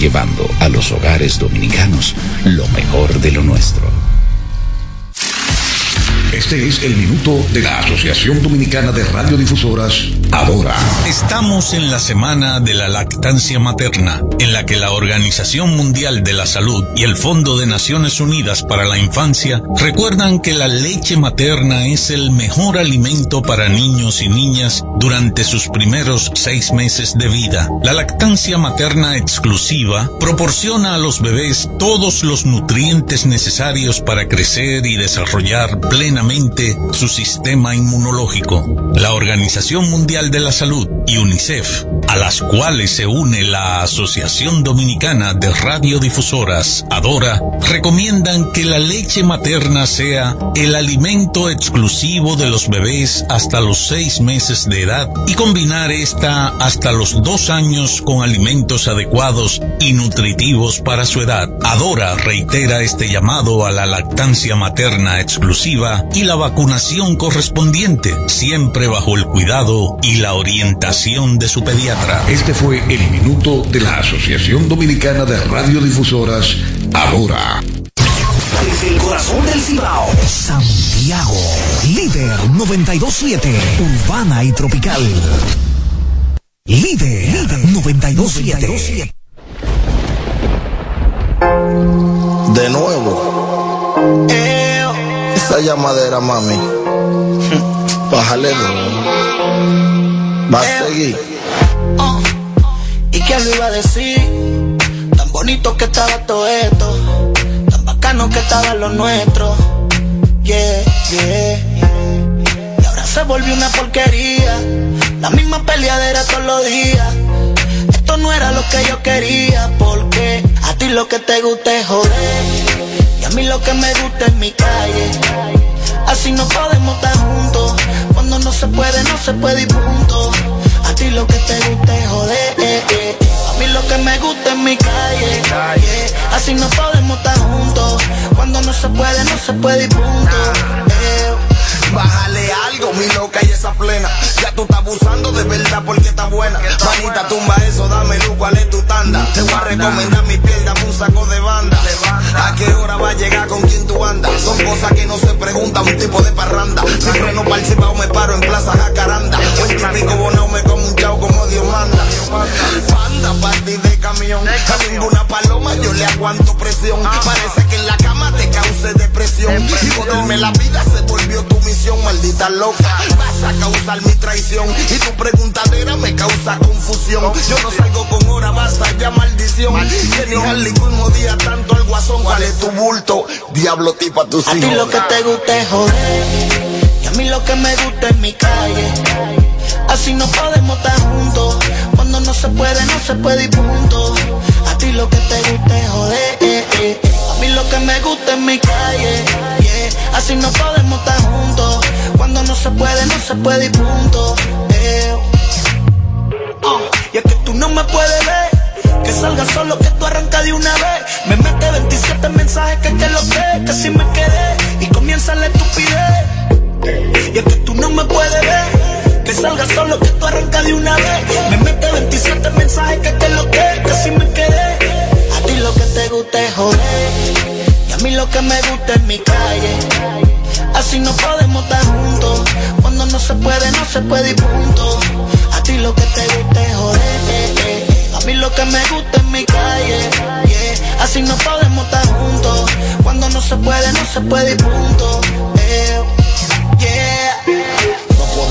llevando a los hogares dominicanos lo mejor de lo nuestro. Este es el minuto de la Asociación Dominicana de Radiodifusoras, Ahora. Estamos en la semana de la lactancia materna, en la que la Organización Mundial de la Salud y el Fondo de Naciones Unidas para la Infancia recuerdan que la leche materna es el mejor alimento para niños y niñas durante sus primeros seis meses de vida. La lactancia materna exclusiva proporciona a los bebés todos los nutrientes necesarios para crecer y desarrollar plenamente su sistema inmunológico. La Organización Mundial de la Salud y UNICEF, a las cuales se une la Asociación Dominicana de Radiodifusoras, Adora, recomiendan que la leche materna sea el alimento exclusivo de los bebés hasta los seis meses de edad y combinar esta hasta los dos años con alimentos adecuados y nutritivos para su edad. Adora reitera este llamado a la lactancia materna exclusiva y la vacunación correspondiente, siempre bajo el cuidado y la orientación de su pediatra. Este fue el minuto de la Asociación Dominicana de Radiodifusoras, ahora. Desde el corazón del Cibao, Santiago, líder 927, urbana y tropical. Líder, líder 927. De nuevo. Esa llamadera, mami. Bájale Va a seguir. ¿Y quién lo iba a decir? Tan bonito que estaba todo esto. Tan bacano que estaba lo nuestro. Yeah, yeah. Y ahora se volvió una porquería. La misma peleadera todos los días. Esto no era lo que yo quería. Porque a ti lo que te gusta es joder. Y a mí lo que me gusta es mi calle. Así no podemos estar juntos. Cuando no se puede, no se puede y punto. A ti lo que te gusta es joder. Eh, eh. A mí lo que me gusta es mi calle. Así no podemos estar juntos. Cuando no se puede, no se puede y punto. Eh. Bájale algo, mi loca y esa plena. Ya tú estás abusando de verdad porque está buena. Manita, tumba eso, dame luz, cuál es tu tanda. Te voy a recomendar mi piel, dame un saco de banda. ¿A qué hora va a llegar con quién tú andas? Son cosas que no se preguntan, un tipo de parranda. Si freno participado me paro en plaza jacaranda. Buen típico bonao me como un chao como Dios manda. Panda, party de camión. A ninguna paloma yo le aguanto presión. Parece que en la cama te cause depresión. Y joderme la vida se volvió tu misión, maldita loca. Vas a causar mi traición. Y tu preguntadera me causa confusión. Yo no salgo con hora, basta ya maldición. Ni Harley jodía tanto al guasón. ¿Cuál es tu bulto? Diablo tipo a tus A ti hijos. lo que te gusta es joder. Y a mí lo que me gusta es mi calle. Así no podemos estar juntos. Cuando no se puede, no se puede y punto. Ti lo que te gusta es joder. eh, eh. A mí lo que me gusta es mi calle. Así no podemos estar juntos. Cuando no se puede, no se puede y punto. eh. Ah, y es que tú no me puedes ver. Que salga solo, que tú arrancas de una vez. Me mete 27 mensajes que que lo sé, que si me quedé. Y comienza la estupidez. Y es que tú no me puedes ver. Que salga solo, que tú arrancas de una vez. Me mete 27 mensajes que que lo que, que si me quedé. A ti lo que te gusta es joder. Y a mí lo que me gusta es mi calle. Así no podemos estar juntos. Cuando no se puede, no se puede y punto. A ti lo que te gusta es joder. A mí lo que me gusta es mi calle. yeah. Así no podemos estar juntos. Cuando no se puede, no se puede y punto. eh.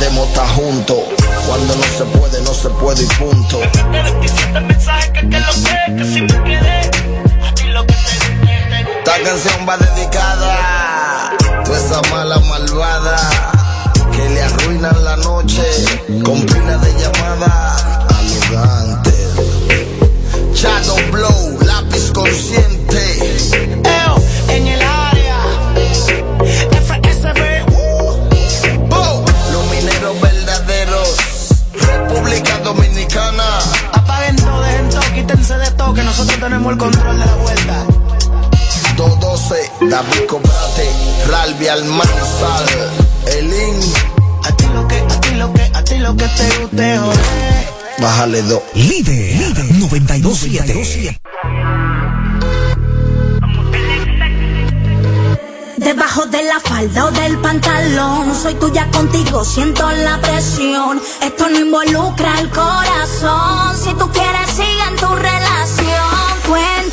Podemos estar juntos. Cuando no se puede, no se puede y punto. 27 mensajes que te lo sé, que si me quedé. A ti lo que te gusta es te gusta. Esta canción va dedicada a esa mala malvada que le arruinan la noche con pila de llamada arrogante. Shadow Blow, lápiz consciente. tenemos el control de la vuelta. 212, David Cobrate, Ralbi Almanzar, el A ti lo que, a ti lo que, a ti lo que te guste. Bájale dos. Líder, Líder 927. Debajo de la falda o del pantalón, soy tuya contigo, siento la presión. Esto no involucra el corazón, si tú quieres sigue tu relación. when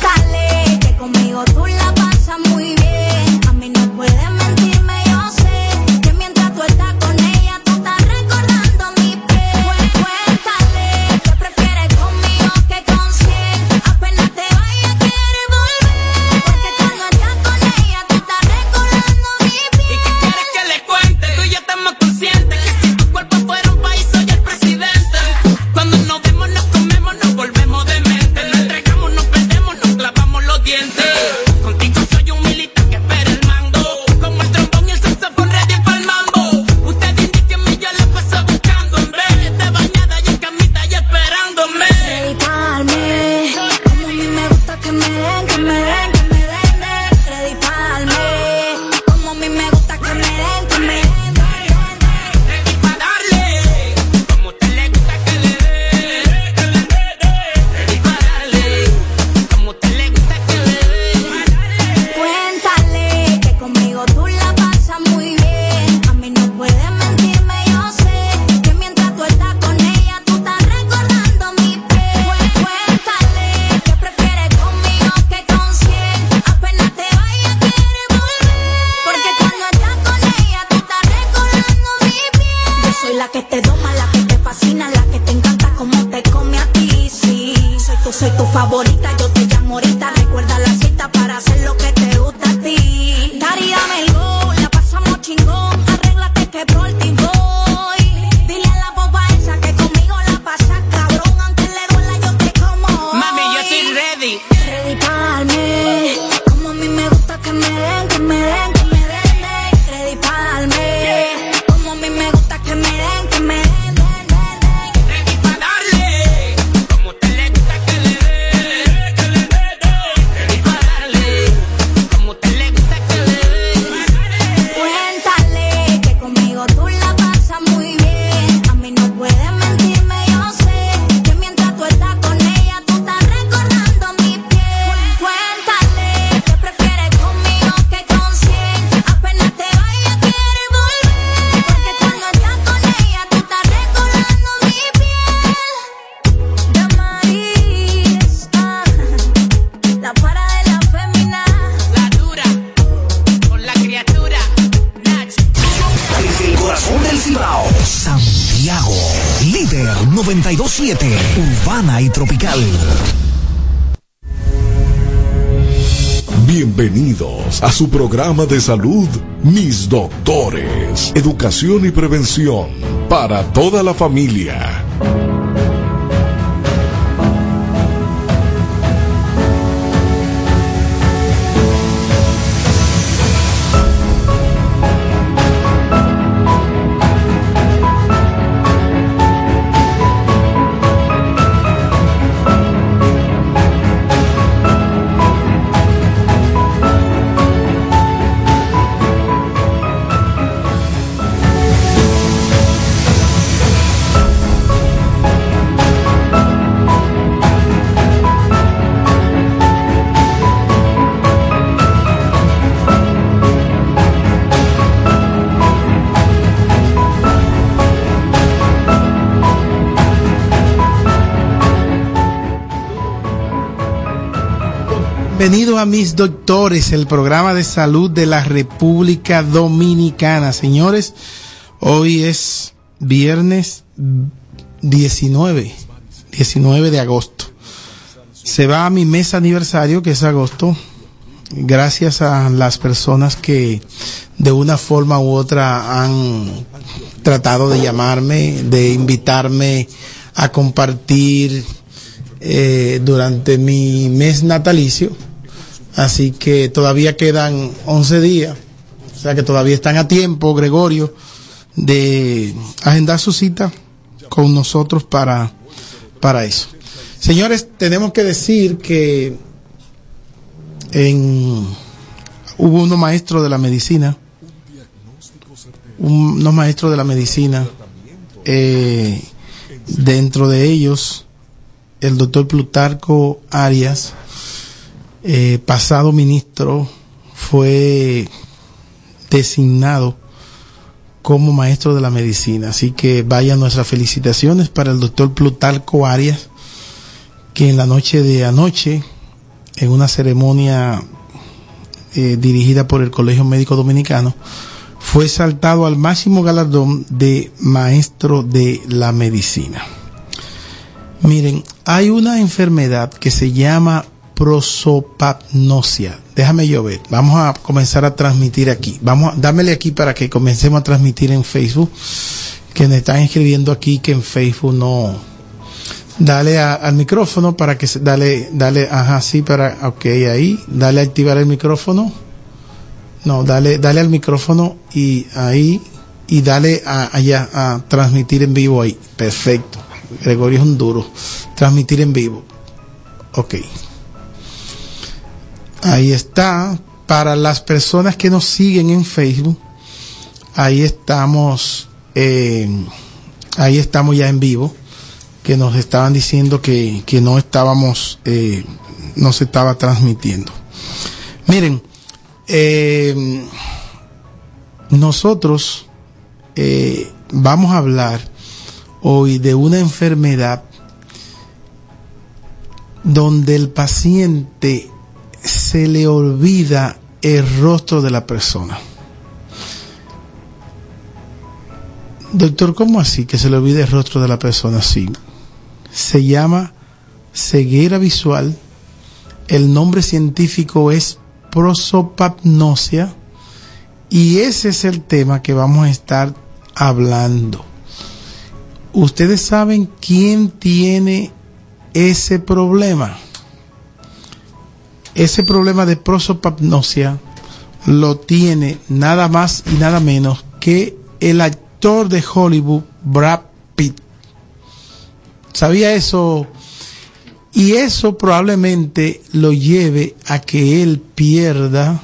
programa de salud Mis Doctores. Educación y prevención para toda la familia. Bienvenido a Mis Doctores, el programa de salud de la República Dominicana. Señores, hoy es viernes 19, 19 de agosto. Se va a mi mes aniversario, que es agosto, gracias a las personas que de una forma u otra han tratado de llamarme, de invitarme a compartir eh, durante mi mes natalicio Así que todavía quedan 11 días, o sea que todavía están a tiempo, Gregorio, de agendar su cita con nosotros para, para eso. Señores, tenemos que decir que en, hubo unos maestros de la medicina, unos maestros de la medicina, eh, dentro de ellos el doctor Plutarco Arias, eh, pasado ministro fue designado como maestro de la medicina. Así que vayan nuestras felicitaciones para el doctor Plutarco Arias, que en la noche de anoche, en una ceremonia eh, dirigida por el Colegio Médico Dominicano, fue saltado al máximo galardón de maestro de la medicina. Miren, hay una enfermedad que se llama prosopagnosia. Déjame yo ver. Vamos a comenzar a transmitir aquí. Vamos, dámele aquí para que comencemos a transmitir en Facebook. Que me están escribiendo aquí que en Facebook no. Dale al micrófono para que se, dale, dale, ajá, sí, para, ok, ahí. Dale a activar el micrófono. No, dale, dale al micrófono y ahí, y dale a, allá a transmitir en vivo ahí. Perfecto. Gregorio es un duro. Transmitir en vivo. Ok. Ahí está. Para las personas que nos siguen en Facebook, ahí estamos, eh, ahí estamos ya en vivo, que nos estaban diciendo que, que no estábamos, eh, no se estaba transmitiendo. Miren, eh, nosotros eh, vamos a hablar hoy de una enfermedad donde el paciente se le olvida el rostro de la persona. Doctor, ¿cómo así que se le olvida el rostro de la persona? Sí. Se llama ceguera visual. El nombre científico es prosopagnosia. Y ese es el tema que vamos a estar hablando. ¿Ustedes saben quién tiene ese problema? Ese problema de prosopagnosia lo tiene nada más y nada menos que el actor de Hollywood, Brad Pitt. ¿Sabía eso? Y eso probablemente lo lleve a que él pierda,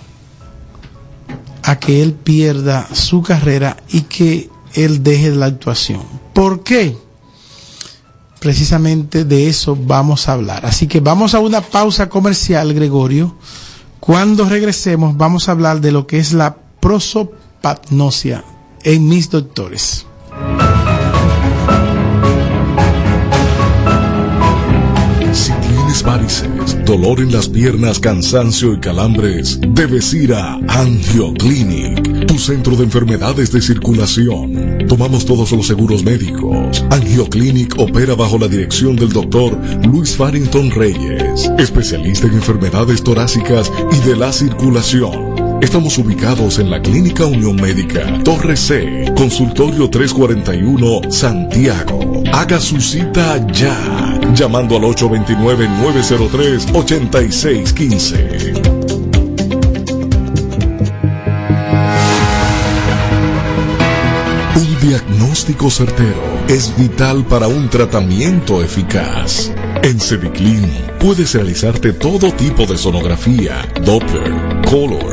a que él pierda su carrera y que él deje la actuación. ¿Por qué? Precisamente de eso vamos a hablar. Así que vamos a una pausa comercial, Gregorio. Cuando regresemos vamos a hablar de lo que es la prosopagnosia en mis doctores. Si tienes varices, dolor en las piernas, cansancio y calambres, debes ir a Angioclinic, tu centro de enfermedades de circulación. Tomamos todos los seguros médicos. Angioclinic opera bajo la dirección del doctor Luis Farrington Reyes, especialista en enfermedades torácicas y de la circulación. Estamos ubicados en la Clínica Unión Médica, Torre C, Consultorio 341, Santiago. Haga su cita ya, llamando al 829-903-8615. Un diagnóstico certero es vital para un tratamiento eficaz. En Cediclin puedes realizarte todo tipo de sonografía, Doppler, Color,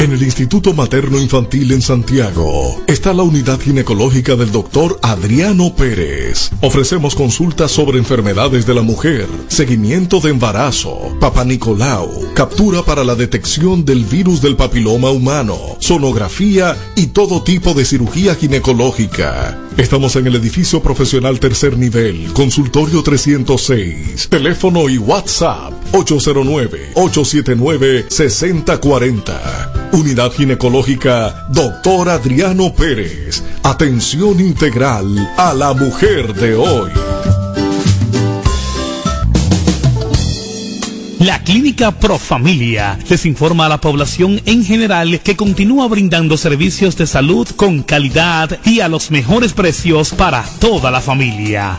En el Instituto Materno Infantil en Santiago está la unidad ginecológica del doctor Adriano Pérez. Ofrecemos consultas sobre enfermedades de la mujer, seguimiento de embarazo, papá Nicolau, captura para la detección del virus del papiloma humano, sonografía y todo tipo de cirugía ginecológica. Estamos en el edificio profesional tercer nivel, consultorio 306, teléfono y WhatsApp 809-879-6040. Unidad Ginecológica Doctor Adriano Pérez. Atención integral a la mujer de hoy. La Clínica Profamilia les informa a la población en general que continúa brindando servicios de salud con calidad y a los mejores precios para toda la familia.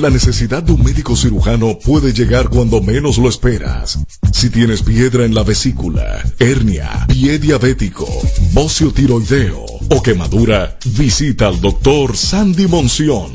La necesidad de un médico cirujano puede llegar cuando menos lo esperas. Si tienes piedra en la vesícula, hernia, pie diabético, bocio tiroideo o quemadura, visita al doctor Sandy Monción,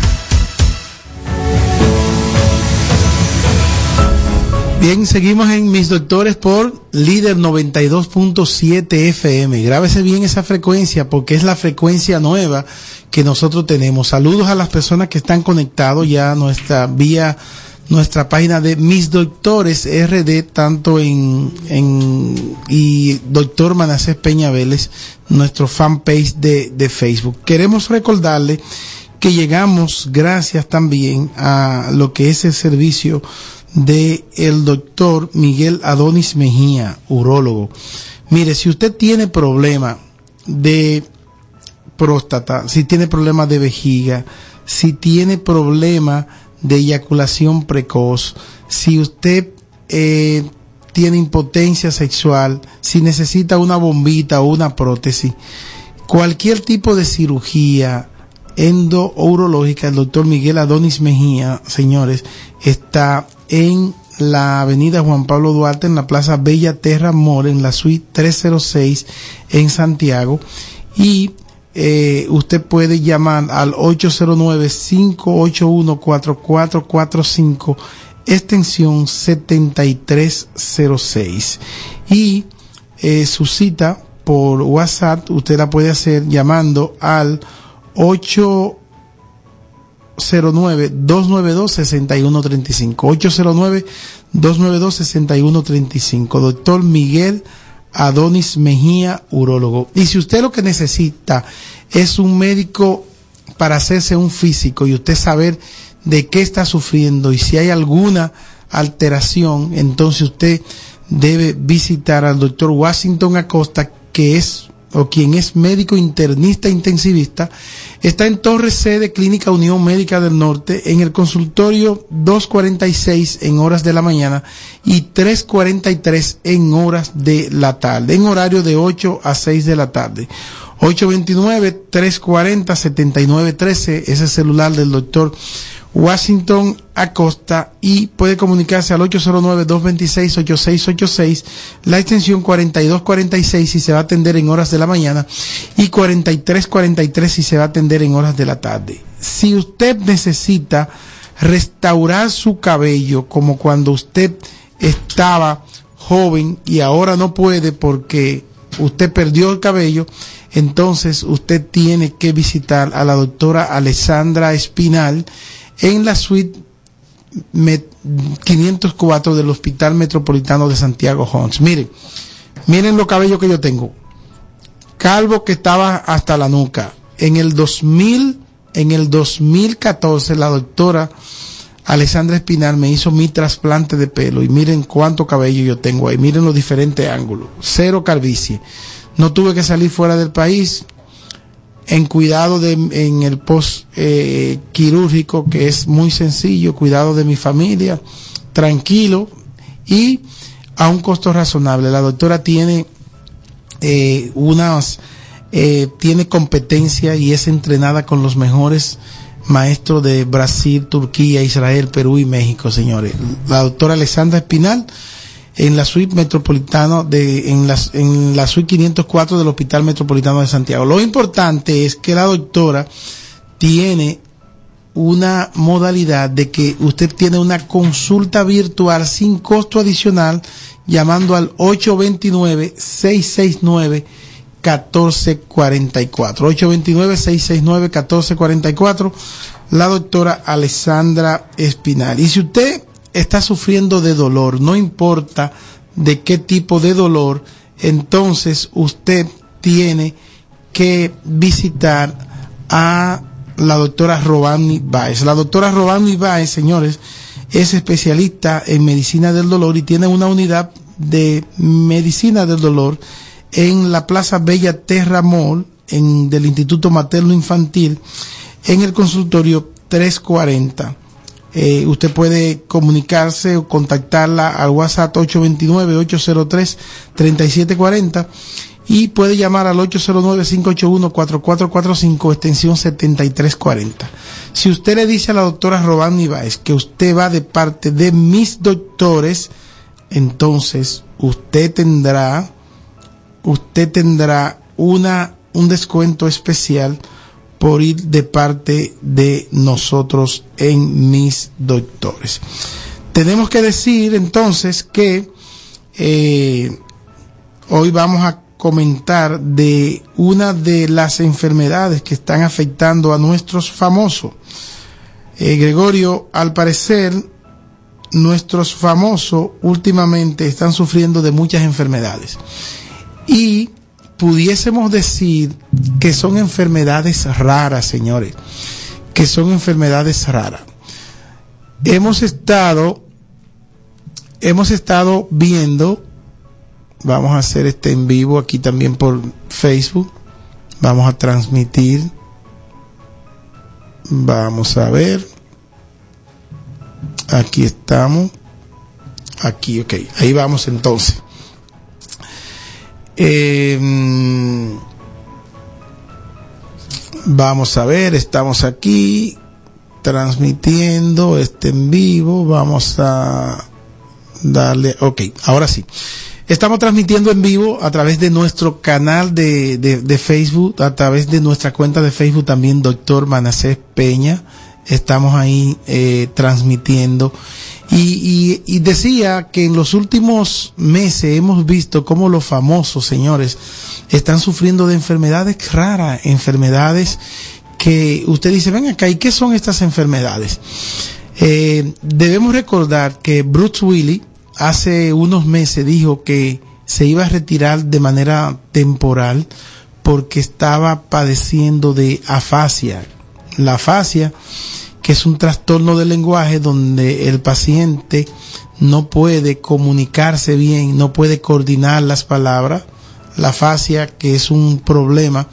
Bien, seguimos en Mis Doctores por líder 92.7 FM. Grábese bien esa frecuencia porque es la frecuencia nueva que nosotros tenemos. Saludos a las personas que están conectados ya a nuestra vía, nuestra página de Mis Doctores RD, tanto en, en y Doctor Manacés Peña Vélez, nuestro fanpage de, de Facebook. Queremos recordarle que llegamos gracias también a lo que es el servicio de el doctor Miguel Adonis Mejía, urólogo. Mire, si usted tiene problema de próstata, si tiene problema de vejiga, si tiene problema de eyaculación precoz, si usted eh, tiene impotencia sexual, si necesita una bombita o una prótesis, cualquier tipo de cirugía endo-urológica, el doctor Miguel Adonis Mejía, señores, está en la avenida Juan Pablo Duarte, en la Plaza Bella Terra More, en la suite 306 en Santiago. Y eh, usted puede llamar al 809-581-4445, extensión 7306. Y eh, su cita por WhatsApp usted la puede hacer llamando al 8 809-292-6135. 809-292-6135. Doctor Miguel Adonis Mejía, urólogo. Y si usted lo que necesita es un médico para hacerse un físico y usted saber de qué está sufriendo y si hay alguna alteración, entonces usted debe visitar al doctor Washington Acosta, que es o quien es médico internista intensivista, está en Torre C de Clínica Unión Médica del Norte en el consultorio 246 en horas de la mañana y 343 en horas de la tarde, en horario de 8 a 6 de la tarde. 829-340-7913, ese celular del doctor Washington Acosta y puede comunicarse al 809-226-8686, la extensión 4246 si se va a atender en horas de la mañana y 4343 si se va a atender en horas de la tarde. Si usted necesita restaurar su cabello como cuando usted estaba joven y ahora no puede porque usted perdió el cabello, entonces usted tiene que visitar a la doctora Alessandra Espinal en la suite 504 del Hospital Metropolitano de Santiago Homes. Miren, miren los cabellos que yo tengo. Calvo que estaba hasta la nuca. En el 2000, en el 2014, la doctora Alessandra Espinal me hizo mi trasplante de pelo y miren cuánto cabello yo tengo ahí. Miren los diferentes ángulos. Cero calvicie. No tuve que salir fuera del país en cuidado de, en el post eh, quirúrgico, que es muy sencillo, cuidado de mi familia, tranquilo y a un costo razonable. La doctora tiene eh, unas, eh, tiene competencia y es entrenada con los mejores maestros de Brasil, Turquía, Israel, Perú y México, señores. La doctora Alessandra Espinal en la suite metropolitana de en la, en la suite 504 del Hospital Metropolitano de Santiago. Lo importante es que la doctora tiene una modalidad de que usted tiene una consulta virtual sin costo adicional llamando al 829 669 1444 829 669 1444 la doctora Alessandra Espinal. Y si usted está sufriendo de dolor, no importa de qué tipo de dolor, entonces usted tiene que visitar a la doctora Robani Baez. La doctora Robani Baez, señores, es especialista en medicina del dolor y tiene una unidad de medicina del dolor en la Plaza Bella Terra Mall en, del Instituto Materno Infantil en el consultorio 340 eh, usted puede comunicarse o contactarla al WhatsApp 829-803-3740 y puede llamar al 809-581-4445 extensión 7340. Si usted le dice a la doctora Robán Ibáez que usted va de parte de mis doctores, entonces usted tendrá, usted tendrá una, un descuento especial por ir de parte de nosotros en mis doctores. Tenemos que decir entonces que eh, hoy vamos a comentar de una de las enfermedades que están afectando a nuestros famosos. Eh, Gregorio, al parecer, nuestros famosos últimamente están sufriendo de muchas enfermedades. Y pudiésemos decir que son enfermedades raras, señores, que son enfermedades raras. Hemos estado, hemos estado viendo, vamos a hacer este en vivo aquí también por Facebook, vamos a transmitir, vamos a ver, aquí estamos, aquí, ok, ahí vamos entonces. Eh, vamos a ver, estamos aquí transmitiendo este en vivo. Vamos a darle, ok, ahora sí. Estamos transmitiendo en vivo a través de nuestro canal de, de, de Facebook, a través de nuestra cuenta de Facebook también, doctor Manacés Peña. Estamos ahí eh, transmitiendo. Y, y, y, decía que en los últimos meses hemos visto cómo los famosos señores están sufriendo de enfermedades raras, enfermedades que usted dice, ven acá, ¿y qué son estas enfermedades? Eh, debemos recordar que Bruce Willis hace unos meses dijo que se iba a retirar de manera temporal porque estaba padeciendo de afasia. La afasia, que es un trastorno del lenguaje donde el paciente no puede comunicarse bien, no puede coordinar las palabras. La afasia, que es un problema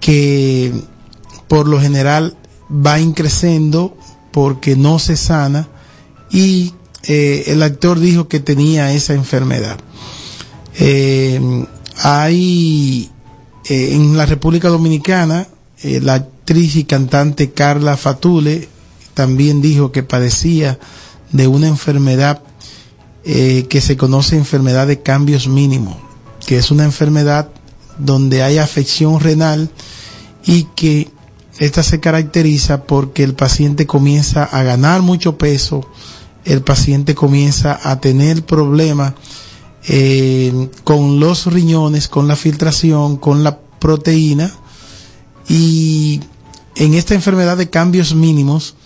que por lo general va increciendo porque no se sana y eh, el actor dijo que tenía esa enfermedad. Eh, hay eh, en la República Dominicana la actriz y cantante Carla Fatule también dijo que padecía de una enfermedad eh, que se conoce enfermedad de cambios mínimos, que es una enfermedad donde hay afección renal y que esta se caracteriza porque el paciente comienza a ganar mucho peso, el paciente comienza a tener problemas eh, con los riñones, con la filtración, con la proteína y en esta enfermedad de cambios mínimos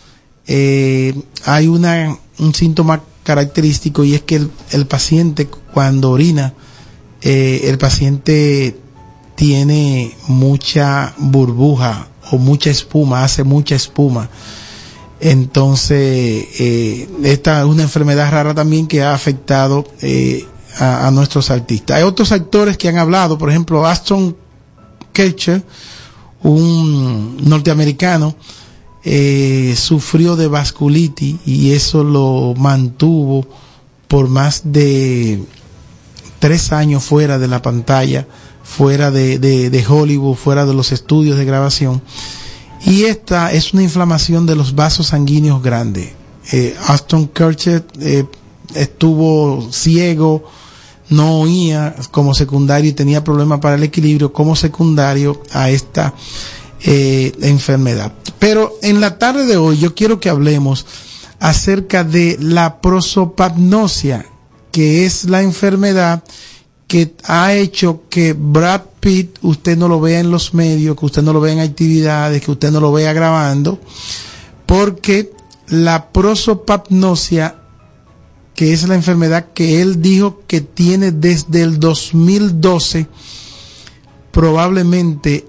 eh, hay una, un síntoma característico y es que el, paciente cuando orina, eh, el paciente tiene mucha burbuja o mucha espuma, hace mucha espuma. Entonces, eh, esta es una enfermedad rara también que ha afectado a, a nuestros artistas. Hay otros actores que han hablado, por ejemplo, Aston Kutcher, un norteamericano, eh, sufrió de vasculitis y eso lo mantuvo por más de tres años fuera de la pantalla, fuera de, de, de Hollywood, fuera de los estudios de grabación. Y esta es una inflamación de los vasos sanguíneos grandes. Eh, Aston Kutcher eh, estuvo ciego, no oía como secundario y tenía problemas para el equilibrio como secundario a esta eh, enfermedad. Pero en la tarde de hoy yo quiero que hablemos acerca de la prosopagnosia, que es la enfermedad que ha hecho que Brad Pitt usted no lo vea en los medios, que usted no lo vea en actividades, que usted no lo vea grabando, porque la prosopagnosia, que es la enfermedad que él dijo que tiene desde el 2012, probablemente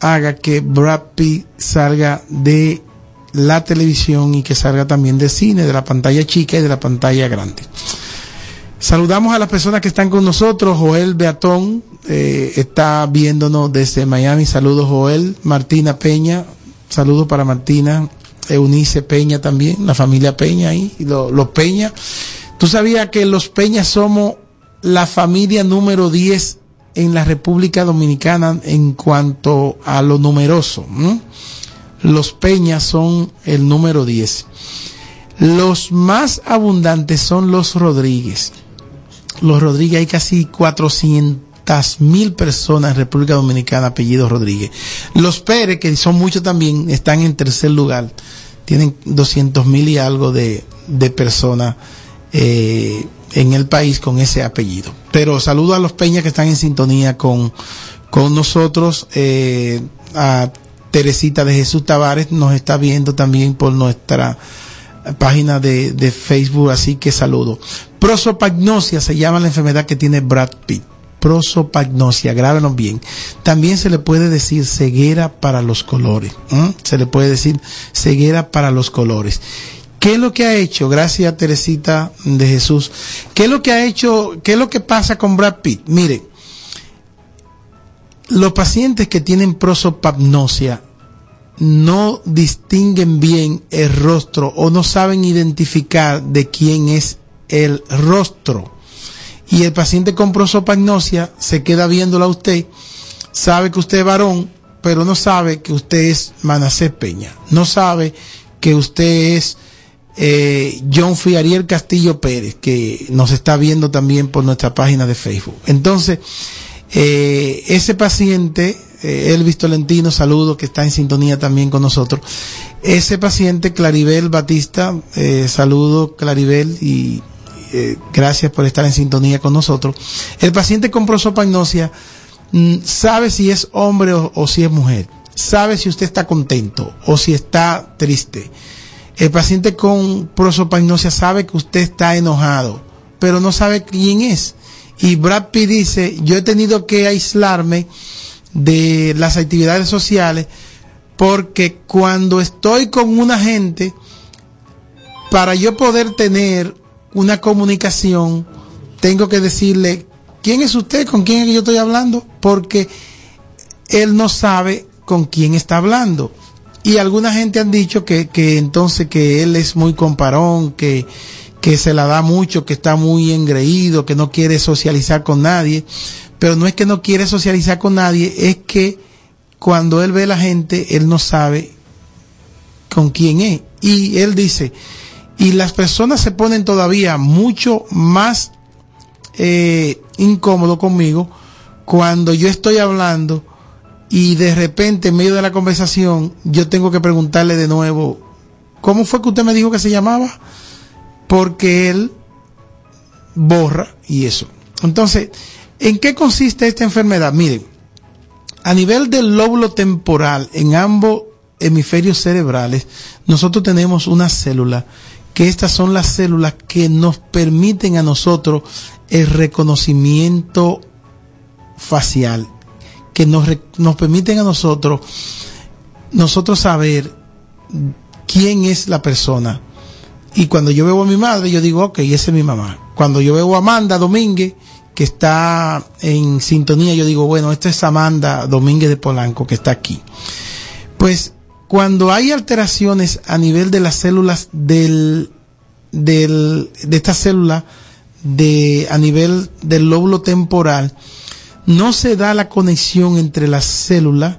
haga que Brad Pitt salga de la televisión y que salga también de cine, de la pantalla chica y de la pantalla grande. Saludamos a las personas que están con nosotros. Joel Beatón eh, está viéndonos desde Miami. Saludos Joel. Martina Peña. Saludos para Martina. Eunice Peña también. La familia Peña ahí. Los, los Peña. ¿Tú sabías que los Peña somos la familia número 10 en la República Dominicana en cuanto a lo numeroso? Los Peña son el número 10. Los más abundantes son los Rodríguez los Rodríguez, hay casi 400 mil personas en República Dominicana apellidos Rodríguez. Los Pérez, que son muchos también, están en tercer lugar. Tienen 200 mil y algo de, de personas eh, en el país con ese apellido. Pero saludo a los Peñas que están en sintonía con, con nosotros. Eh, a Teresita de Jesús Tavares nos está viendo también por nuestra página de, de Facebook, así que saludo. Prosopagnosia se llama la enfermedad que tiene Brad Pitt. Prosopagnosia, grábenlo bien. También se le puede decir ceguera para los colores. Se le puede decir ceguera para los colores. ¿Qué es lo que ha hecho? Gracias Teresita de Jesús. ¿Qué es lo que ha hecho? ¿Qué es lo que pasa con Brad Pitt? Mire, los pacientes que tienen prosopagnosia no distinguen bien el rostro o no saben identificar de quién es el rostro. Y el paciente con prosopagnosia se queda viéndolo a usted, sabe que usted es varón, pero no sabe que usted es Manacé Peña. No sabe que usted es eh, John Fiariel Castillo Pérez, que nos está viendo también por nuestra página de Facebook. Entonces, eh, ese paciente, eh, Elvis Tolentino, saludo, que está en sintonía también con nosotros. Ese paciente, Claribel Batista, eh, saludo, Claribel, y eh, gracias por estar en sintonía con nosotros. El paciente con prosopagnosia mm, sabe si es hombre o, o si es mujer, sabe si usted está contento o si está triste. El paciente con prosopagnosia sabe que usted está enojado, pero no sabe quién es. Y Brad Pitt dice, yo he tenido que aislarme de las actividades sociales, porque cuando estoy con una gente, para yo poder tener una comunicación, tengo que decirle, ¿quién es usted? ¿Con quién es que yo estoy hablando? Porque él no sabe con quién está hablando. Y alguna gente han dicho que, que entonces que él es muy comparón, que, que se la da mucho, que está muy engreído, que no quiere socializar con nadie. Pero no es que no quiere socializar con nadie, es que cuando él ve a la gente, él no sabe con quién es. Y él dice, y las personas se ponen todavía mucho más eh, incómodo conmigo cuando yo estoy hablando y de repente en medio de la conversación yo tengo que preguntarle de nuevo, ¿cómo fue que usted me dijo que se llamaba? Porque él borra y eso. Entonces, ¿en qué consiste esta enfermedad? Miren, a nivel del lóbulo temporal, en ambos hemisferios cerebrales, nosotros tenemos una célula, que estas son las células que nos permiten a nosotros el reconocimiento facial, que nos, nos permiten a nosotros, nosotros saber quién es la persona. Y cuando yo veo a mi madre, yo digo, ok, esa es mi mamá. Cuando yo veo a Amanda Domínguez, que está en sintonía, yo digo, bueno, esta es Amanda Domínguez de Polanco, que está aquí. Pues cuando hay alteraciones a nivel de las células del, del, de esta célula, de, a nivel del lóbulo temporal, no se da la conexión entre la célula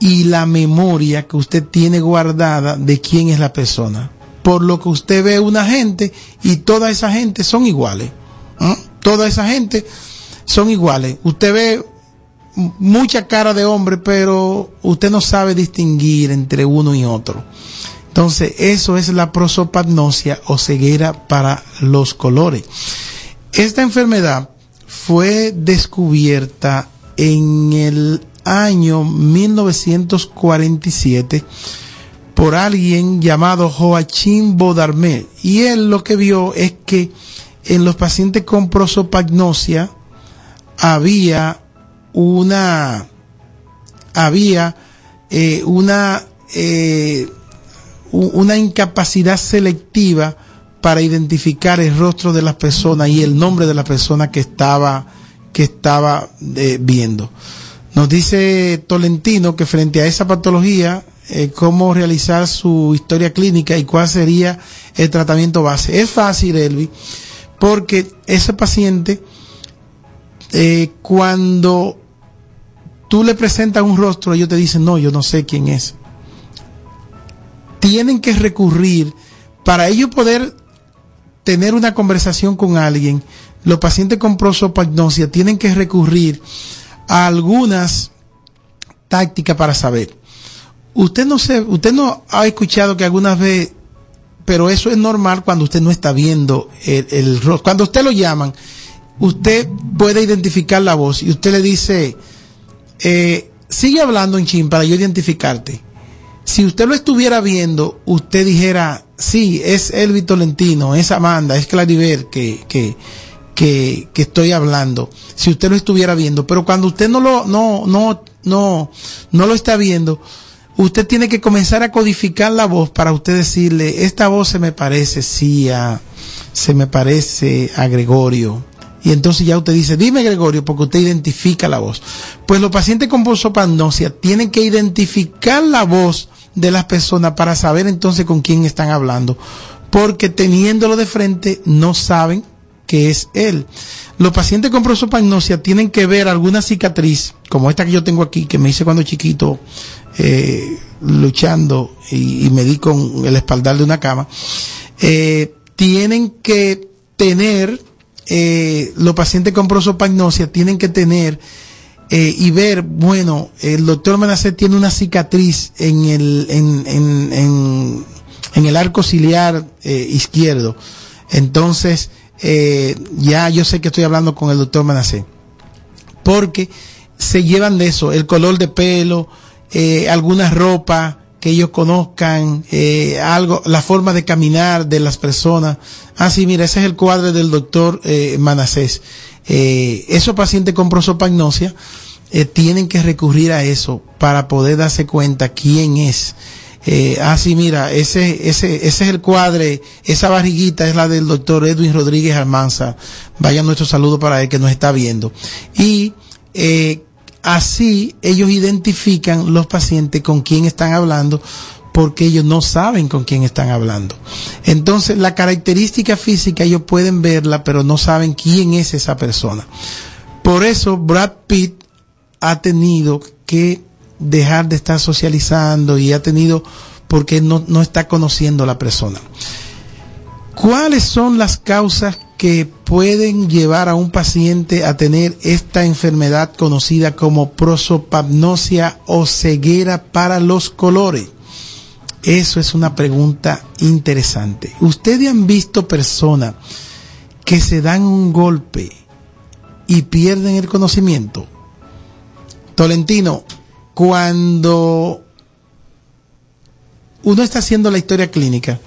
y la memoria que usted tiene guardada de quién es la persona. Por lo que usted ve una gente y toda esa gente son iguales. ¿ah? Toda esa gente son iguales. Usted ve mucha cara de hombre, pero usted no sabe distinguir entre uno y otro. Entonces, eso es la prosopagnosia o ceguera para los colores. Esta enfermedad fue descubierta en el año 1947 por alguien llamado Joachim Bodarmé. Y él lo que vio es que en los pacientes con prosopagnosia había una había eh, una eh, una incapacidad selectiva para identificar el rostro de las personas y el nombre de la persona que estaba que estaba eh, viendo. Nos dice Tolentino que frente a esa patología, cómo realizar su historia clínica y cuál sería el tratamiento base. Es fácil, Elvi, porque ese paciente, cuando tú le presentas un rostro, ellos te dicen, no, yo no sé quién es. Tienen que recurrir para ellos poder tener una conversación con alguien. Los pacientes con prosopagnosia tienen que recurrir a algunas tácticas para saber. Usted no se, usted no ha escuchado que algunas veces pero eso es normal cuando usted no está viendo el, rostro. Cuando usted lo llaman, usted puede identificar la voz y usted le dice, eh, sigue hablando en chin para yo identificarte. Si usted lo estuviera viendo, usted dijera, sí, es Elvi Tolentino, es Amanda, es Clariver que, que, que, que estoy hablando. Si usted lo estuviera viendo, pero cuando usted no lo, no, no, no, no lo está viendo, usted tiene que comenzar a codificar la voz para usted decirle, esta voz se me parece sí a, se me parece a Gregorio. Y entonces ya usted dice, dime Gregorio, porque usted identifica la voz. Pues los pacientes con prosopagnosia tienen que identificar la voz de las personas para saber entonces con quién están hablando. Porque teniéndolo de frente no saben que es él. Los pacientes con prosopagnosia tienen que ver alguna cicatriz, como esta que yo tengo aquí, que me hice cuando chiquito, eh, luchando y, me di con el espaldar de una cama, eh, tienen que tener, eh, los pacientes con prosopagnosia tienen que tener eh, y ver, bueno, el doctor Manacé tiene una cicatriz en el, en, en, en, en el arco ciliar eh, izquierdo. Entonces, eh, ya yo sé que estoy hablando con el doctor Manacé. Porque se llevan de eso, el color de pelo, eh, alguna ropa que ellos conozcan, eh, algo, la forma de caminar de las personas. Ah, sí, mira, ese es el cuadro del doctor eh, Manacés. Eh, esos pacientes con prosopagnosia eh, tienen que recurrir a eso para poder darse cuenta quién es. Eh, ah, sí, mira, ese, ese, ese es el cuadre, esa barriguita es la del doctor Edwin Rodríguez Almanza. Vaya nuestro saludo para él que nos está viendo. Y eh, así ellos identifican los pacientes con quién están hablando porque ellos no saben con quién están hablando. Entonces, la característica física ellos pueden verla, pero no saben quién es esa persona. Por eso Brad Pitt ha tenido que dejar de estar socializando y ha tenido porque no, no está conociendo a la persona. ¿Cuáles son las causas que pueden llevar a un paciente a tener esta enfermedad conocida como prosopagnosia o ceguera para los colores? Eso es una pregunta interesante. ¿Ustedes han visto personas que se dan un golpe y pierden el conocimiento? Tolentino, cuando uno está haciendo la historia clínica,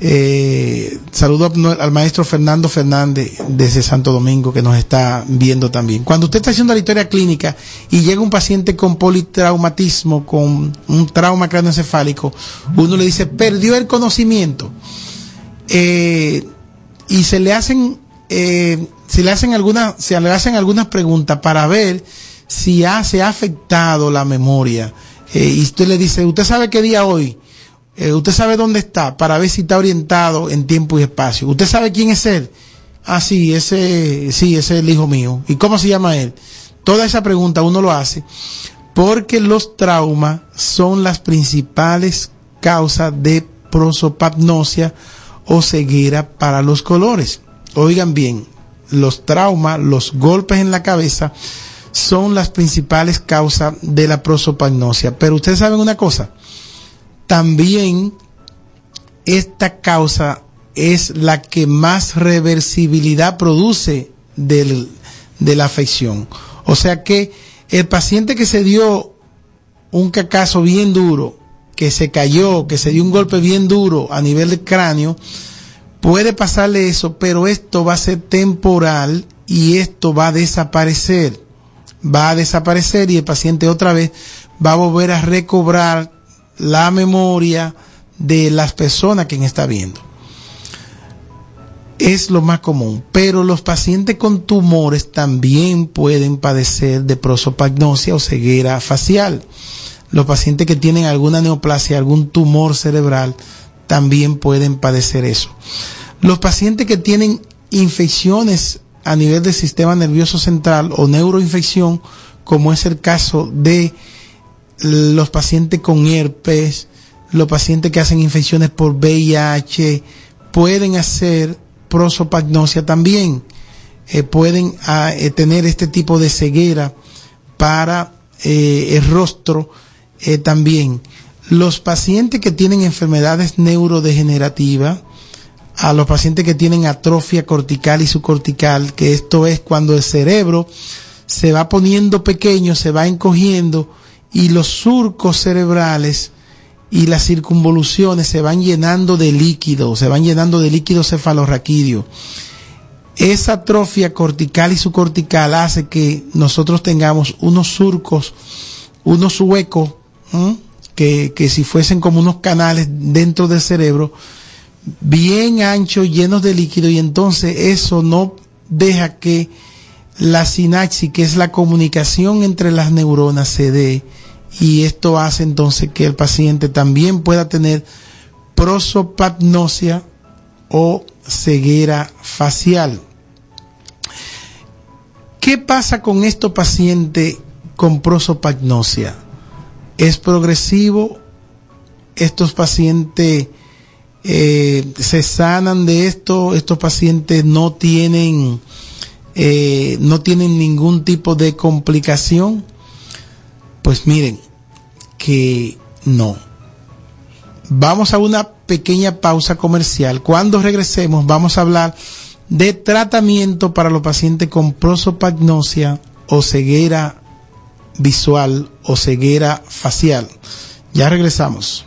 eh, saludo al maestro Fernando Fernández desde Santo Domingo que nos está viendo también. Cuando usted está haciendo la historia clínica y llega un paciente con politraumatismo, con un trauma cráneoencefálico, uno le dice, perdió el conocimiento. Eh, y se le hacen, eh, se le hacen algunas, se le hacen algunas preguntas para ver si ha, se ha afectado la memoria. Eh, y usted le dice, ¿usted sabe qué día hoy? Eh, ¿Usted sabe dónde está? Para ver si está orientado en tiempo y espacio. ¿Usted sabe quién es él? Ah, sí, ese, sí, ese es el hijo mío. ¿Y cómo se llama él? Toda esa pregunta uno lo hace porque los traumas son las principales causas de prosopagnosia o ceguera para los colores. Oigan bien, los traumas, los golpes en la cabeza son las principales causas de la prosopagnosia. Pero ustedes saben una cosa, también esta causa es la que más reversibilidad produce del, de la afección. O sea que el paciente que se dio un cacazo bien duro, que se cayó, que se dio un golpe bien duro a nivel del cráneo, puede pasarle eso, pero esto va a ser temporal y esto va a desaparecer va a desaparecer y el paciente otra vez va a volver a recobrar la memoria de las personas que está viendo. Es lo más común, pero los pacientes con tumores también pueden padecer de prosopagnosia o ceguera facial. Los pacientes que tienen alguna neoplasia, algún tumor cerebral, también pueden padecer eso. Los pacientes que tienen infecciones a nivel del sistema nervioso central o neuroinfección, como es el caso de los pacientes con herpes, los pacientes que hacen infecciones por VIH, pueden hacer prosopagnosia también, eh, pueden ah, eh, tener este tipo de ceguera para eh, el rostro también. Los pacientes que tienen enfermedades neurodegenerativas, a los pacientes que tienen atrofia cortical y subcortical, que esto es cuando el cerebro se va poniendo pequeño, se va encogiendo y los surcos cerebrales y las circunvoluciones se van llenando de líquido, se van llenando de líquido cefalorraquídeo. Esa atrofia cortical y subcortical hace que nosotros tengamos unos surcos, unos huecos, que, que si fuesen como unos canales dentro del cerebro, bien anchos, llenos de líquido, y entonces eso no deja que la sinapsis, que es la comunicación entre las neuronas, se dé, y esto hace entonces que el paciente también pueda tener prosopagnosia o ceguera facial. ¿Qué pasa con estos pacientes con prosopagnosia? ¿Es progresivo? Estos pacientes eh, se sanan de esto, estos pacientes no tienen, eh, no tienen ningún tipo de complicación, pues miren que no. Vamos a una pequeña pausa comercial. Cuando regresemos vamos a hablar de tratamiento para los pacientes con prosopagnosia o ceguera visual o ceguera facial. Ya regresamos.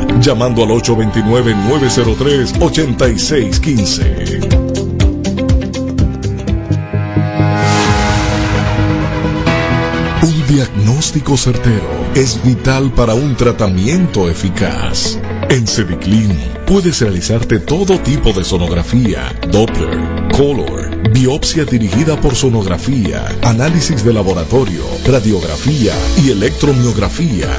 llamando al 829-903-8615. Un diagnóstico certero es vital para un tratamiento eficaz. En Cediclin puedes realizarte todo tipo de sonografía, Doppler, Color, biopsia dirigida por sonografía, análisis de laboratorio, radiografía y electromiografía.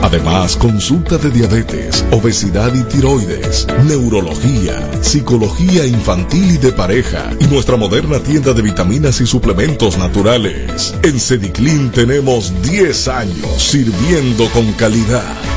Además, consulta de diabetes, obesidad y tiroides, neurología, psicología infantil y de pareja y nuestra moderna tienda de vitaminas y suplementos naturales. En Cediclin tenemos 10 años sirviendo con calidad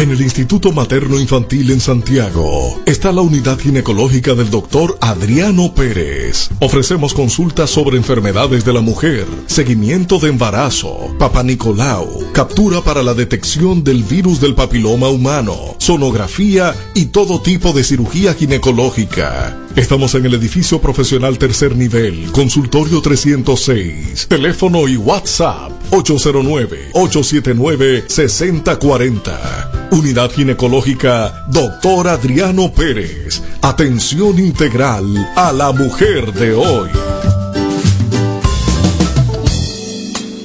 En el Instituto Materno Infantil en Santiago está la unidad ginecológica del doctor Adriano Pérez. Ofrecemos consultas sobre enfermedades de la mujer, seguimiento de embarazo, papá Nicolau, captura para la detección del virus del papiloma humano, sonografía y todo tipo de cirugía ginecológica. Estamos en el edificio profesional tercer nivel, consultorio 306, teléfono y WhatsApp 809-879-6040. Unidad Ginecológica Doctor Adriano Pérez. Atención integral a la mujer de hoy.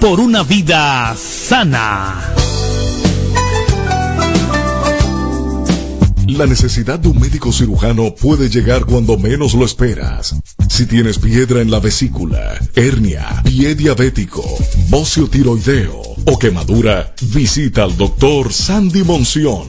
Por una vida sana. La necesidad de un médico cirujano puede llegar cuando menos lo esperas. Si tienes piedra en la vesícula, hernia, pie diabético, bocio tiroideo o quemadura, visita al doctor Sandy Monción,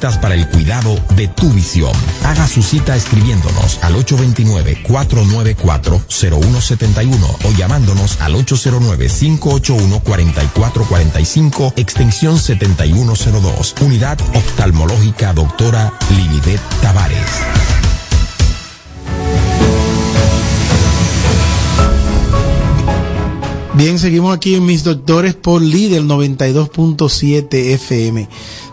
para el cuidado de tu visión. Haga su cita escribiéndonos al 829-494-0171 o llamándonos al 809-581-4445 extensión 7102. Unidad oftalmológica doctora Lilibet Tavares. Bien, seguimos aquí en Mis Doctores por Líder 92.7 FM.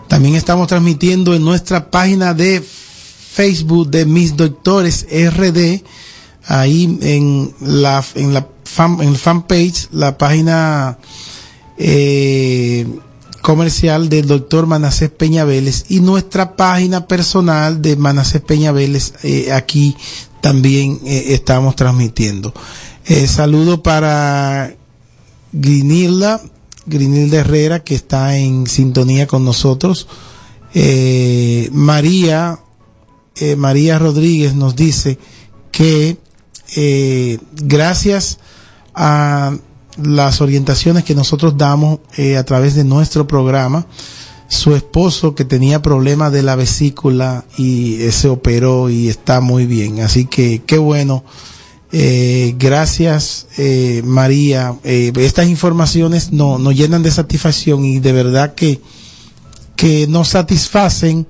También estamos transmitiendo en nuestra página de Facebook de Mis Doctores RD, ahí en la, en la fan, en fanpage, la página eh, comercial del doctor Manacés Peña Vélez y nuestra página personal de Manacés Peña Vélez, eh, aquí también eh, estamos transmitiendo. Eh, saludo para Grinilda, Grinilda Herrera, que está en sintonía con nosotros. Eh, María, eh, María Rodríguez nos dice que eh, gracias a las orientaciones que nosotros damos a través de nuestro programa, su esposo que tenía problemas de la vesícula y se operó y está muy bien. Así que qué bueno. Eh, gracias, eh, María. Eh, estas informaciones no, nos llenan de satisfacción y de verdad que, que nos satisfacen,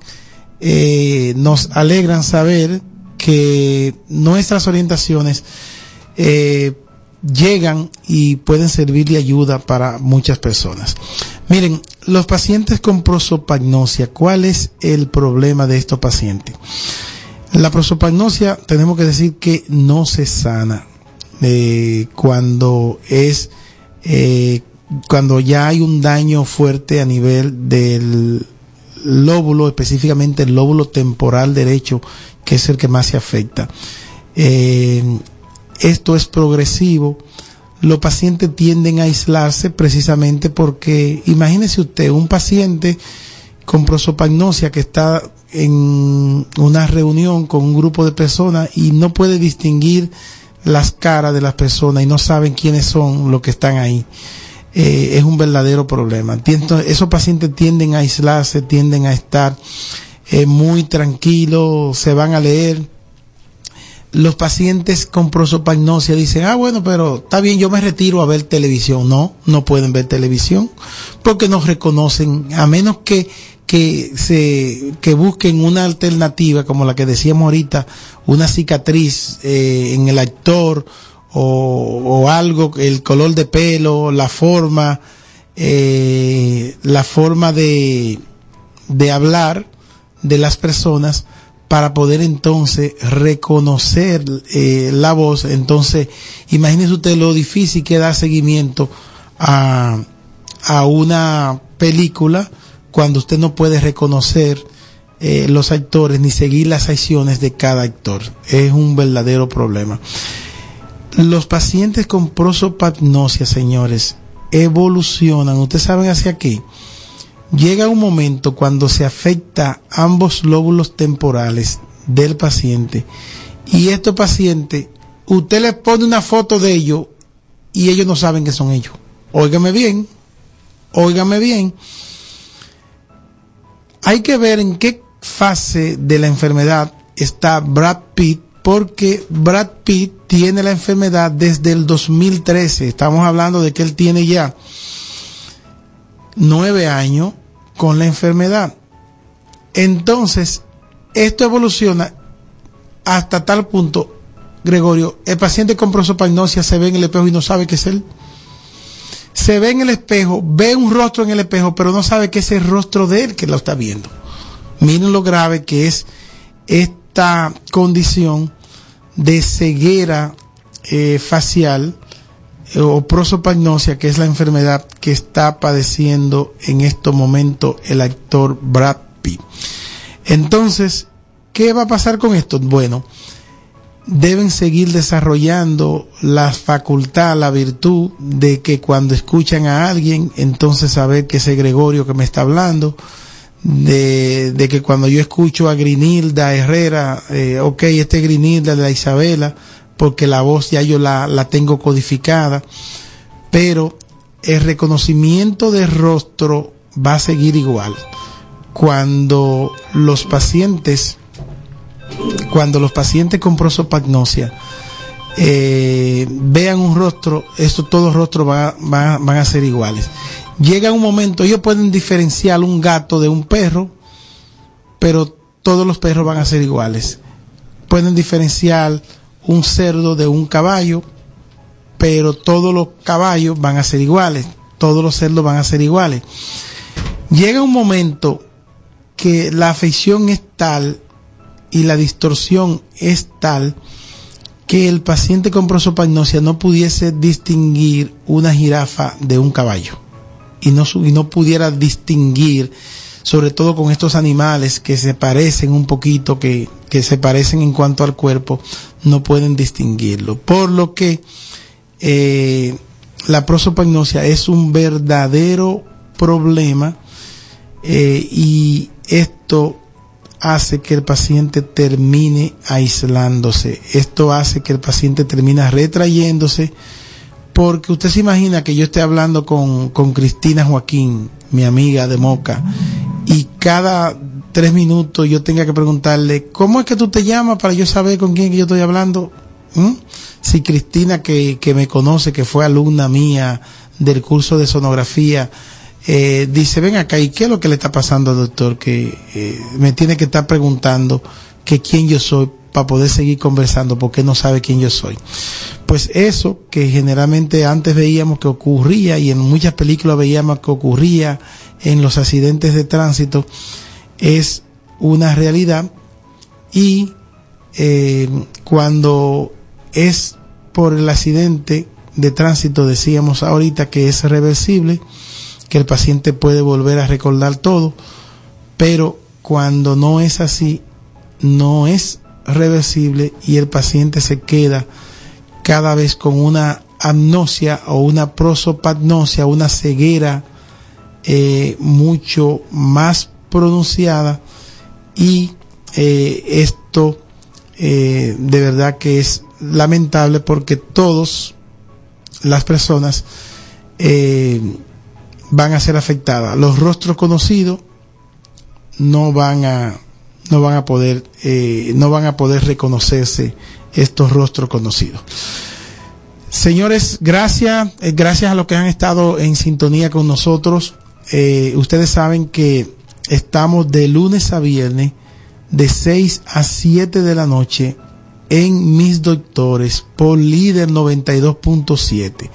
eh, nos alegran saber que nuestras orientaciones eh, llegan y pueden servir de ayuda para muchas personas. Miren, los pacientes con prosopagnosia, ¿cuál es el problema de estos pacientes? La prosopagnosia tenemos que decir que no se sana eh, cuando es eh, cuando ya hay un daño fuerte a nivel del lóbulo, específicamente el lóbulo temporal derecho, que es el que más se afecta. Eh, esto es progresivo. Los pacientes tienden a aislarse precisamente porque, imagínese usted, un paciente con prosopagnosia que está en una reunión con un grupo de personas y no puede distinguir las caras de las personas y no saben quiénes son los que están ahí. Eh, es un verdadero problema. Esos pacientes tienden a aislarse, tienden a estar eh, muy tranquilos, se van a leer. Los pacientes con prosopagnosia dicen, ah, bueno, pero está bien, yo me retiro a ver televisión. No, no pueden ver televisión porque no reconocen, a menos que que se que busquen una alternativa como la que decíamos ahorita una cicatriz eh, en el actor o, o, algo el color de pelo la forma eh, la forma de de hablar de las personas para poder entonces reconocer eh, la voz. Entonces imagínese usted lo difícil que da seguimiento a a una película cuando usted no puede reconocer eh, los actores ni seguir las acciones de cada actor. Es un verdadero problema. Los pacientes con prosopagnosia, señores, evolucionan. Ustedes saben hacia qué. Llega un momento cuando se afecta ambos lóbulos temporales del paciente y estos pacientes, usted les pone una foto de ellos y ellos no saben que son ellos. Óigame bien, óigame bien hay que ver en qué fase de la enfermedad está Brad Pitt, porque Brad Pitt tiene la enfermedad desde el 2013. Estamos hablando de que él tiene ya nueve años con la enfermedad. Entonces, esto evoluciona hasta tal punto, Gregorio, el paciente con prosopagnosia se ve en el espejo y no sabe que es él se ve en el espejo, ve un rostro en el espejo, pero no sabe que es el rostro de él que lo está viendo. Miren lo grave que es esta condición de ceguera eh, facial eh, o prosopagnosia, que es la enfermedad que está padeciendo en estos momentos el actor Brad Pitt. Entonces, ¿qué va a pasar con esto? Bueno, deben seguir desarrollando la facultad, la virtud de que cuando escuchan a alguien, entonces saber que ese Gregorio que me está hablando, de, de que cuando yo escucho a Grinilda Herrera, eh, ok, este Grinilda de la Isabela, porque la voz ya yo la, la tengo codificada, pero el reconocimiento de rostro va a seguir igual. Cuando los pacientes cuando los pacientes con prosopagnosia eh, vean un rostro, esto, todos rostros van a ser iguales. Llega un momento, ellos pueden diferenciar un gato de un perro, pero todos los perros van a ser iguales. Pueden diferenciar un cerdo de un caballo, pero todos los caballos van a ser iguales, todos los cerdos van a ser iguales. Llega un momento que la afección es tal y la distorsión es tal que el paciente con prosopagnosia no pudiese distinguir una jirafa de un caballo y no, y no pudiera distinguir, sobre todo con estos animales que se parecen un poquito, que, que se parecen en cuanto al cuerpo, no pueden distinguirlo. Por lo que eh, la prosopagnosia es un verdadero problema eh, y esto hace que el paciente termine aislándose. Esto hace que el paciente termine retrayéndose porque usted se imagina que yo esté hablando con, con Cristina Joaquín, mi amiga de Moca, y cada tres minutos yo tenga que preguntarle, ¿cómo es que tú te llamas para yo saber con quién yo estoy hablando? ¿Mm? Si Cristina, que, que me conoce, que fue alumna mía del curso de sonografía, eh, dice, ven acá, ¿y qué es lo que le está pasando, doctor? Que eh, me tiene que estar preguntando que quién yo soy para poder seguir conversando porque no sabe quién yo soy. Pues eso que generalmente antes veíamos que ocurría y en muchas películas veíamos que ocurría en los accidentes de tránsito es una realidad y eh, cuando es por el accidente de tránsito decíamos ahorita que es reversible, que el paciente puede volver a recordar todo, pero cuando no es así, no es reversible y el paciente se queda cada vez con una amnosia o una prosopagnosia, una ceguera eh, mucho más pronunciada y eh, esto eh, de verdad que es lamentable porque todos las personas van a ser afectadas. Los rostros conocidos no van a no van a poder eh, no van a poder reconocerse estos rostros conocidos. Señores, gracias, eh, gracias a los que han estado en sintonía con nosotros. Eh, ustedes saben que estamos de lunes a viernes de 6 a 7 de la noche en Mis Doctores por Líder 92.7.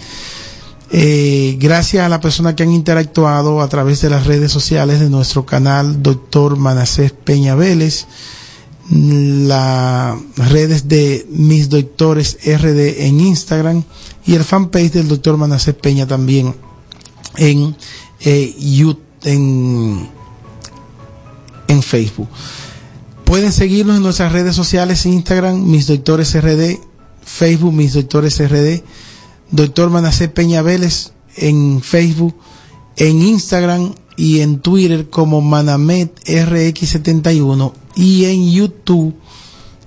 Eh, gracias a la persona que han interactuado a través de las redes sociales de nuestro canal Doctor Manacés Peña Vélez, las redes de Mis Doctores RD en Instagram y el fanpage del Doctor Manacés Peña también en, eh, en, en Facebook. Pueden seguirnos en nuestras redes sociales, Instagram, Mis Doctores RD, Facebook, Mis Doctores RD, Doctor Manacé Peña Vélez en Facebook, en Instagram y en Twitter como Manamet RX71 y en YouTube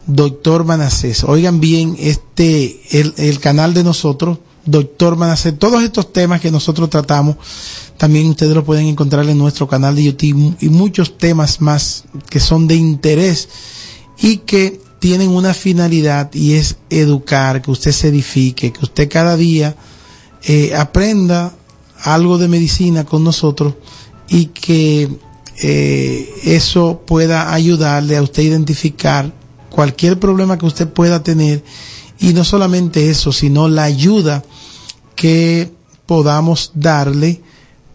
Doctor Manacés. Oigan bien este el, el canal de nosotros, Doctor Manacés, todos estos temas que nosotros tratamos, también ustedes lo pueden encontrar en nuestro canal de YouTube y muchos temas más que son de interés y que tienen una finalidad y es educar, que usted se edifique, que usted cada día eh, aprenda algo de medicina con nosotros y que eh, eso pueda ayudarle a usted a identificar cualquier problema que usted pueda tener y no solamente eso, sino la ayuda que podamos darle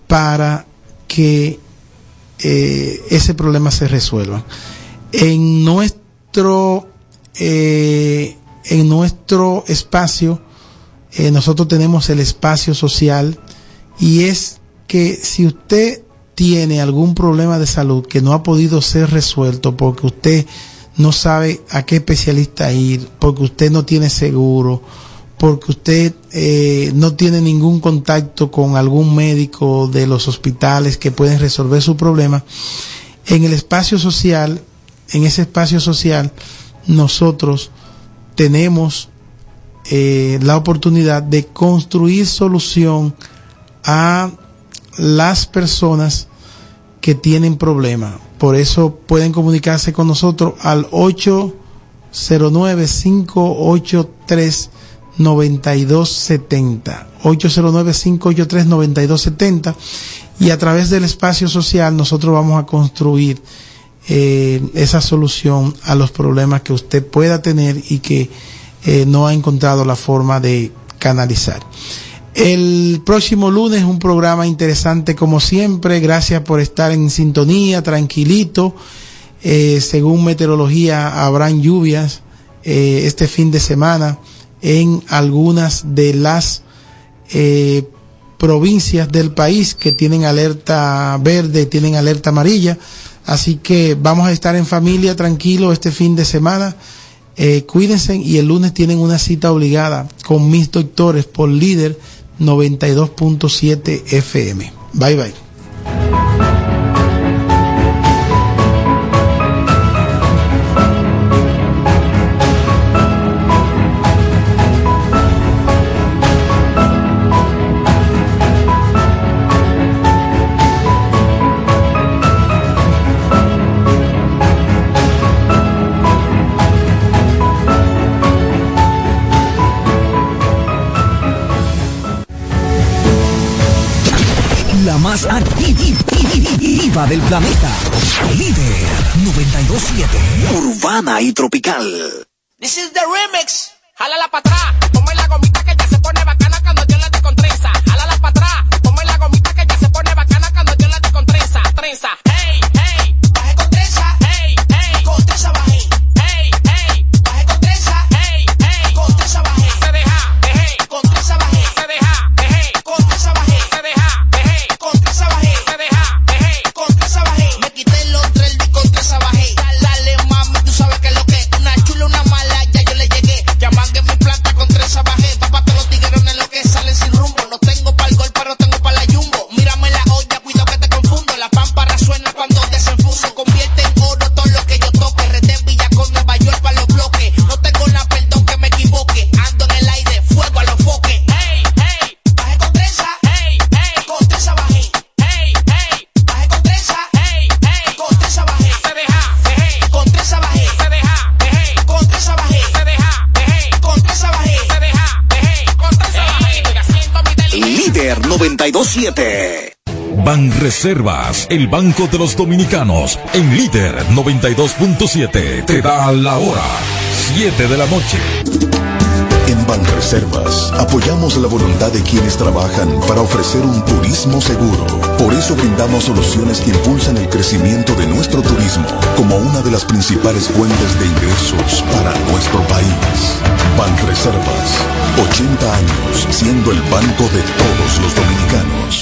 para que eh, ese problema se resuelva. En nuestro eh, en nuestro espacio, eh, nosotros tenemos el espacio social y es que si usted tiene algún problema de salud que no ha podido ser resuelto porque usted no sabe a qué especialista ir, porque usted no tiene seguro, porque usted eh, no tiene ningún contacto con algún médico de los hospitales que pueden resolver su problema, en el espacio social, en ese espacio social, nosotros tenemos eh, la oportunidad de construir solución a las personas que tienen problemas. Por eso pueden comunicarse con nosotros al 809-583-9270. 809-583-9270. Y a través del espacio social nosotros vamos a construir eh, esa solución a los problemas que usted pueda tener y que eh, no ha encontrado la forma de canalizar. El próximo lunes un programa interesante como siempre. Gracias por estar en sintonía, tranquilito. Eh, según meteorología habrán lluvias este fin de semana en algunas de las provincias del país que tienen alerta verde, tienen alerta amarilla. Así que vamos a estar en familia tranquilo este fin de semana. Eh, cuídense y el lunes tienen una cita obligada con mis doctores por líder 92.7 FM. Bye bye. Del planeta. Líder 927. Urbana y tropical. This is the remix. Jálala para atrás, ponme la gomita que ya se pone bacana cuando yo la de con trenza. Reservas, el Banco de los Dominicanos, en líder 92.7, te da la hora, 7 de la noche. En Banreservas apoyamos la voluntad de quienes trabajan para ofrecer un turismo seguro. Por eso brindamos soluciones que impulsan el crecimiento de nuestro turismo como una de las principales fuentes de ingresos para nuestro país. Banreservas, 80 años siendo el banco de todos los dominicanos.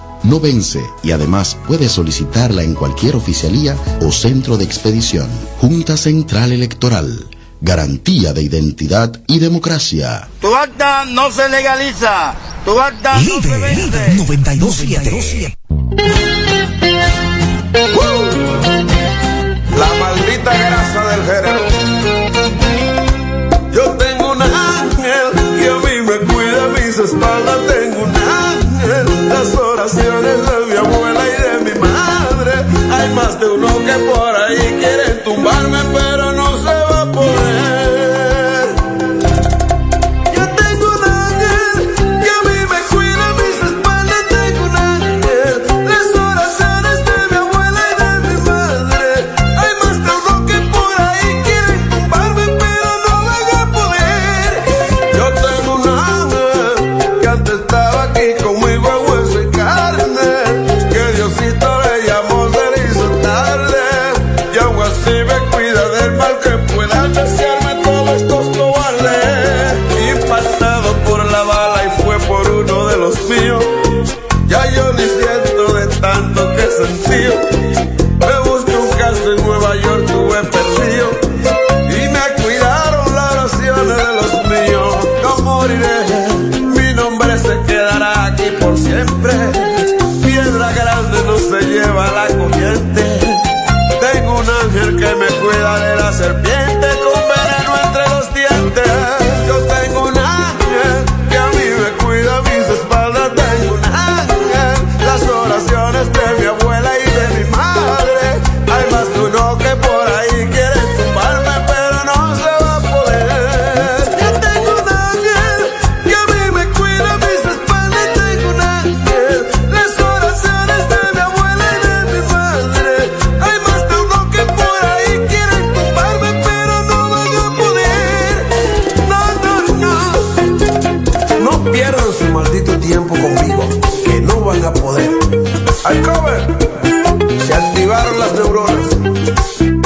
no vence y además puedes solicitarla en cualquier oficialía o centro de expedición. Junta Central Electoral. Garantía de identidad y democracia. Tu acta no se legaliza. Tu acta no se vence. 927. La maldita grasa del género. Yo tengo un ángel que a mí me cuida mis espaldas. Tengo un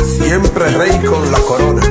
siempre rey con la corona.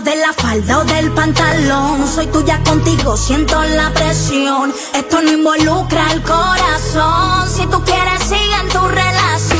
de la falda o del pantalón. Soy tuya contigo, siento la presión. Esto no involucra el corazón. Si tú quieres, sigue en tu relación.